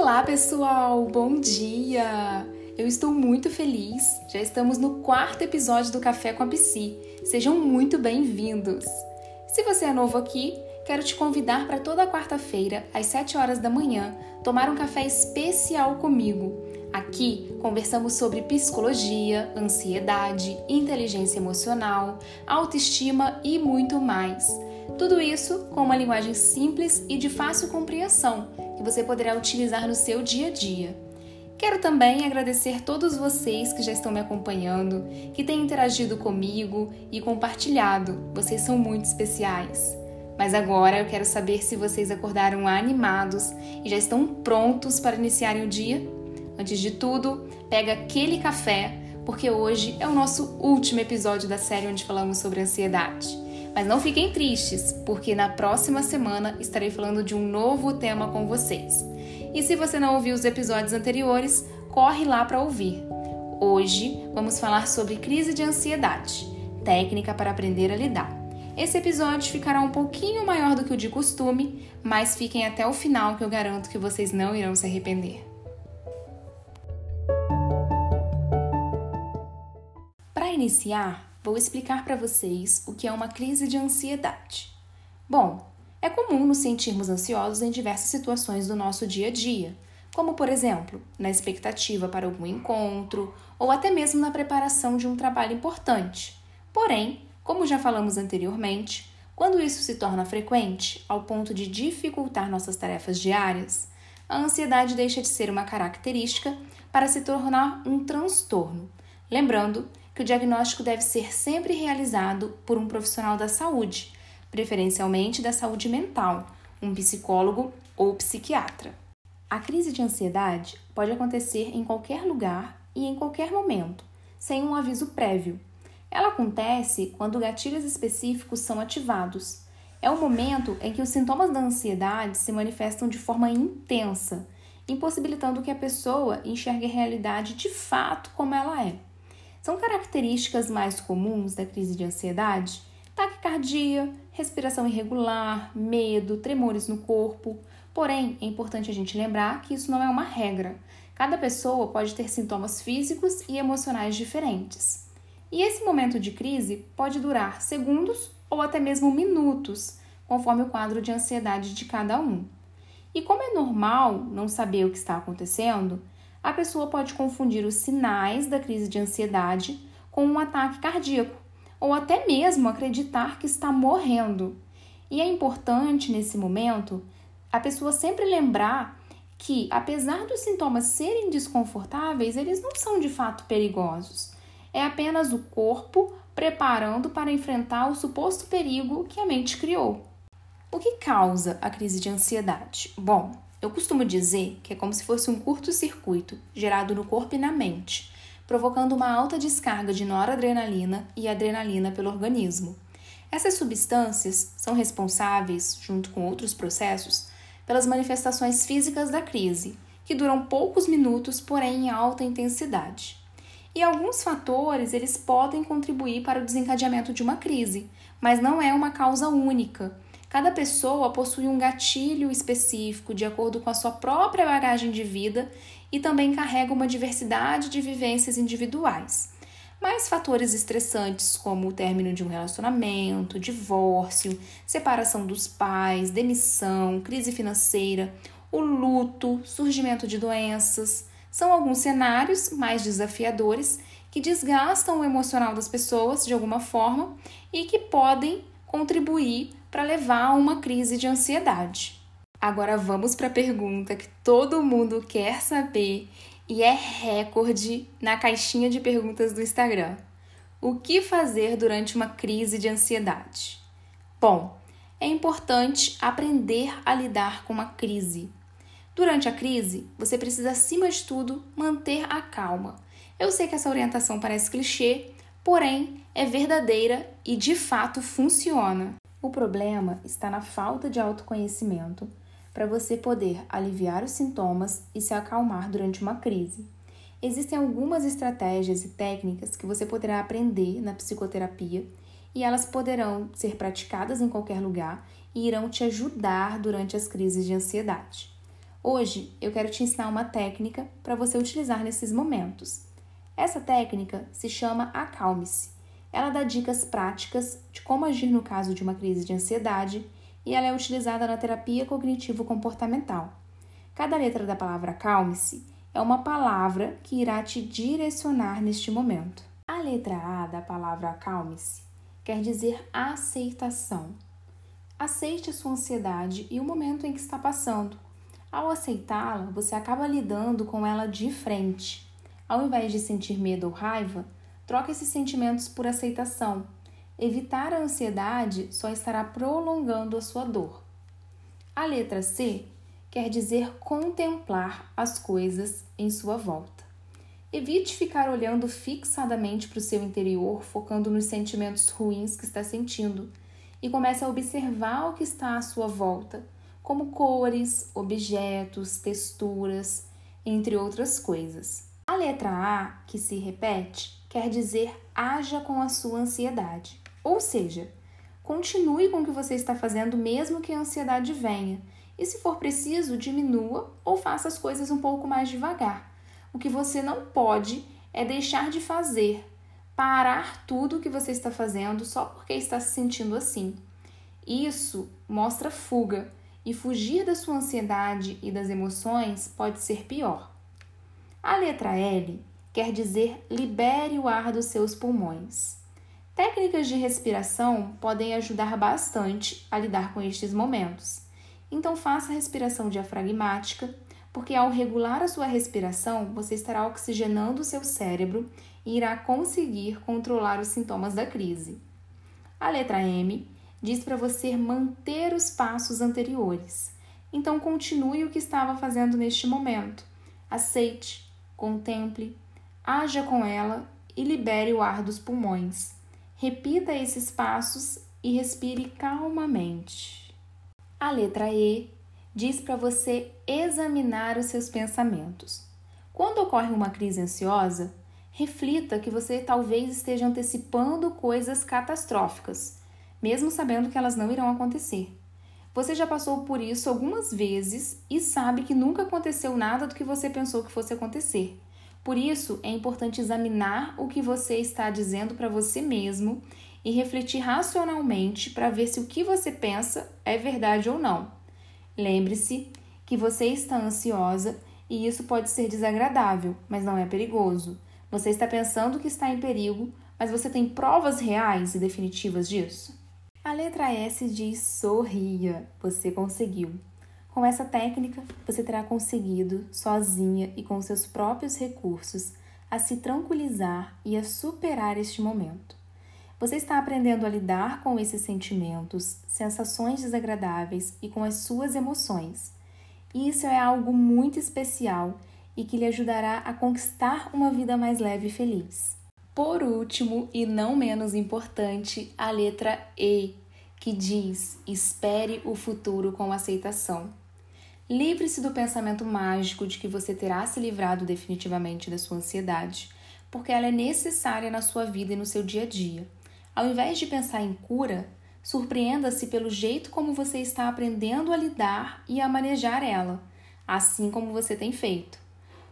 Olá, pessoal! Bom dia! Eu estou muito feliz. Já estamos no quarto episódio do Café com a Psi. Sejam muito bem-vindos. Se você é novo aqui, quero te convidar para toda quarta-feira, às 7 horas da manhã, tomar um café especial comigo. Aqui conversamos sobre psicologia, ansiedade, inteligência emocional, autoestima e muito mais. Tudo isso com uma linguagem simples e de fácil compreensão que você poderá utilizar no seu dia a dia. Quero também agradecer todos vocês que já estão me acompanhando, que têm interagido comigo e compartilhado. Vocês são muito especiais. Mas agora eu quero saber se vocês acordaram animados e já estão prontos para iniciarem o dia. Antes de tudo, pega aquele café, porque hoje é o nosso último episódio da série onde falamos sobre ansiedade. Mas não fiquem tristes, porque na próxima semana estarei falando de um novo tema com vocês. E se você não ouviu os episódios anteriores, corre lá para ouvir. Hoje vamos falar sobre crise de ansiedade, técnica para aprender a lidar. Esse episódio ficará um pouquinho maior do que o de costume, mas fiquem até o final que eu garanto que vocês não irão se arrepender. Para iniciar, vou explicar para vocês o que é uma crise de ansiedade. Bom, é comum nos sentirmos ansiosos em diversas situações do nosso dia a dia, como por exemplo, na expectativa para algum encontro ou até mesmo na preparação de um trabalho importante. Porém, como já falamos anteriormente, quando isso se torna frequente, ao ponto de dificultar nossas tarefas diárias, a ansiedade deixa de ser uma característica para se tornar um transtorno. Lembrando que o diagnóstico deve ser sempre realizado por um profissional da saúde, preferencialmente da saúde mental, um psicólogo ou psiquiatra. A crise de ansiedade pode acontecer em qualquer lugar e em qualquer momento, sem um aviso prévio. Ela acontece quando gatilhos específicos são ativados. É o momento em que os sintomas da ansiedade se manifestam de forma intensa, impossibilitando que a pessoa enxergue a realidade de fato como ela é. São características mais comuns da crise de ansiedade taquicardia, respiração irregular, medo, tremores no corpo. Porém, é importante a gente lembrar que isso não é uma regra. Cada pessoa pode ter sintomas físicos e emocionais diferentes. E esse momento de crise pode durar segundos ou até mesmo minutos, conforme o quadro de ansiedade de cada um. E como é normal não saber o que está acontecendo, a pessoa pode confundir os sinais da crise de ansiedade com um ataque cardíaco, ou até mesmo acreditar que está morrendo. E é importante nesse momento a pessoa sempre lembrar que, apesar dos sintomas serem desconfortáveis, eles não são de fato perigosos. É apenas o corpo preparando para enfrentar o suposto perigo que a mente criou. O que causa a crise de ansiedade? Bom, eu costumo dizer que é como se fosse um curto-circuito gerado no corpo e na mente, provocando uma alta descarga de noradrenalina e adrenalina pelo organismo. Essas substâncias são responsáveis, junto com outros processos, pelas manifestações físicas da crise, que duram poucos minutos, porém em alta intensidade. E alguns fatores eles podem contribuir para o desencadeamento de uma crise, mas não é uma causa única Cada pessoa possui um gatilho específico de acordo com a sua própria bagagem de vida e também carrega uma diversidade de vivências individuais. Mas fatores estressantes, como o término de um relacionamento, divórcio, separação dos pais, demissão, crise financeira, o luto, surgimento de doenças, são alguns cenários mais desafiadores que desgastam o emocional das pessoas de alguma forma e que podem contribuir para levar a uma crise de ansiedade. Agora vamos para a pergunta que todo mundo quer saber e é recorde na caixinha de perguntas do Instagram. O que fazer durante uma crise de ansiedade? Bom, é importante aprender a lidar com uma crise. Durante a crise, você precisa, acima de tudo, manter a calma. Eu sei que essa orientação parece clichê, porém é verdadeira e de fato funciona. O problema está na falta de autoconhecimento para você poder aliviar os sintomas e se acalmar durante uma crise. Existem algumas estratégias e técnicas que você poderá aprender na psicoterapia e elas poderão ser praticadas em qualquer lugar e irão te ajudar durante as crises de ansiedade. Hoje eu quero te ensinar uma técnica para você utilizar nesses momentos. Essa técnica se chama Acalme-se. Ela dá dicas práticas de como agir no caso de uma crise de ansiedade e ela é utilizada na terapia cognitivo-comportamental. Cada letra da palavra acalme-se é uma palavra que irá te direcionar neste momento. A letra A da palavra acalme-se quer dizer aceitação. Aceite sua ansiedade e o momento em que está passando. Ao aceitá-la, você acaba lidando com ela de frente. Ao invés de sentir medo ou raiva, troque esses sentimentos por aceitação. Evitar a ansiedade só estará prolongando a sua dor. A letra C quer dizer contemplar as coisas em sua volta. Evite ficar olhando fixadamente para o seu interior, focando nos sentimentos ruins que está sentindo, e comece a observar o que está à sua volta, como cores, objetos, texturas, entre outras coisas. A letra A, que se repete, quer dizer haja com a sua ansiedade. Ou seja, continue com o que você está fazendo mesmo que a ansiedade venha e, se for preciso, diminua ou faça as coisas um pouco mais devagar. O que você não pode é deixar de fazer, parar tudo o que você está fazendo só porque está se sentindo assim. Isso mostra fuga, e fugir da sua ansiedade e das emoções pode ser pior. A letra L quer dizer libere o ar dos seus pulmões. Técnicas de respiração podem ajudar bastante a lidar com estes momentos. Então faça respiração diafragmática, porque ao regular a sua respiração, você estará oxigenando o seu cérebro e irá conseguir controlar os sintomas da crise. A letra M diz para você manter os passos anteriores. Então continue o que estava fazendo neste momento. Aceite, contemple, haja com ela e libere o ar dos pulmões. Repita esses passos e respire calmamente. A letra E diz para você examinar os seus pensamentos. Quando ocorre uma crise ansiosa, reflita que você talvez esteja antecipando coisas catastróficas, mesmo sabendo que elas não irão acontecer. Você já passou por isso algumas vezes e sabe que nunca aconteceu nada do que você pensou que fosse acontecer. Por isso, é importante examinar o que você está dizendo para você mesmo e refletir racionalmente para ver se o que você pensa é verdade ou não. Lembre-se que você está ansiosa e isso pode ser desagradável, mas não é perigoso. Você está pensando que está em perigo, mas você tem provas reais e definitivas disso? A letra S diz sorria. Você conseguiu. Com essa técnica, você terá conseguido, sozinha e com seus próprios recursos, a se tranquilizar e a superar este momento. Você está aprendendo a lidar com esses sentimentos, sensações desagradáveis e com as suas emoções. Isso é algo muito especial e que lhe ajudará a conquistar uma vida mais leve e feliz. Por último, e não menos importante, a letra E, que diz: espere o futuro com aceitação. Livre-se do pensamento mágico de que você terá se livrado definitivamente da sua ansiedade, porque ela é necessária na sua vida e no seu dia a dia. Ao invés de pensar em cura, surpreenda-se pelo jeito como você está aprendendo a lidar e a manejar ela, assim como você tem feito.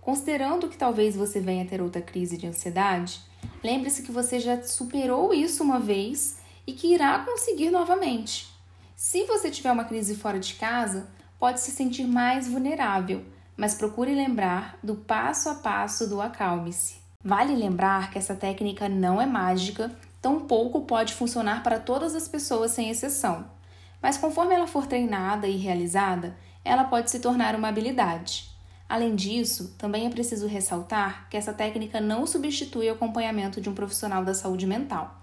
Considerando que talvez você venha ter outra crise de ansiedade, lembre-se que você já superou isso uma vez e que irá conseguir novamente. Se você tiver uma crise fora de casa, pode se sentir mais vulnerável, mas procure lembrar do passo a passo do acalme-se. Vale lembrar que essa técnica não é mágica tampouco pode funcionar para todas as pessoas sem exceção. Mas conforme ela for treinada e realizada, ela pode se tornar uma habilidade. Além disso, também é preciso ressaltar que essa técnica não substitui o acompanhamento de um profissional da saúde mental.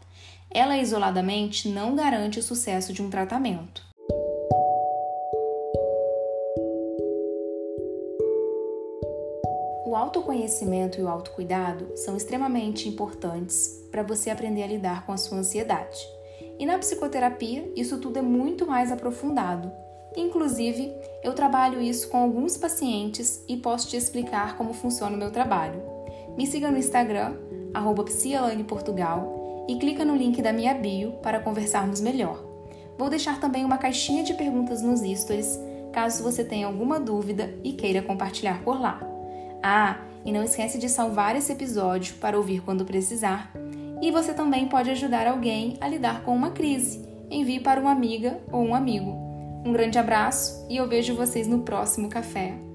Ela isoladamente não garante o sucesso de um tratamento. Autoconhecimento e o autocuidado são extremamente importantes para você aprender a lidar com a sua ansiedade. E na psicoterapia, isso tudo é muito mais aprofundado. Inclusive, eu trabalho isso com alguns pacientes e posso te explicar como funciona o meu trabalho. Me siga no Instagram, Portugal, e clica no link da minha bio para conversarmos melhor. Vou deixar também uma caixinha de perguntas nos stories caso você tenha alguma dúvida e queira compartilhar por lá. Ah, e não esquece de salvar esse episódio para ouvir quando precisar. E você também pode ajudar alguém a lidar com uma crise. Envie para uma amiga ou um amigo. Um grande abraço e eu vejo vocês no próximo café.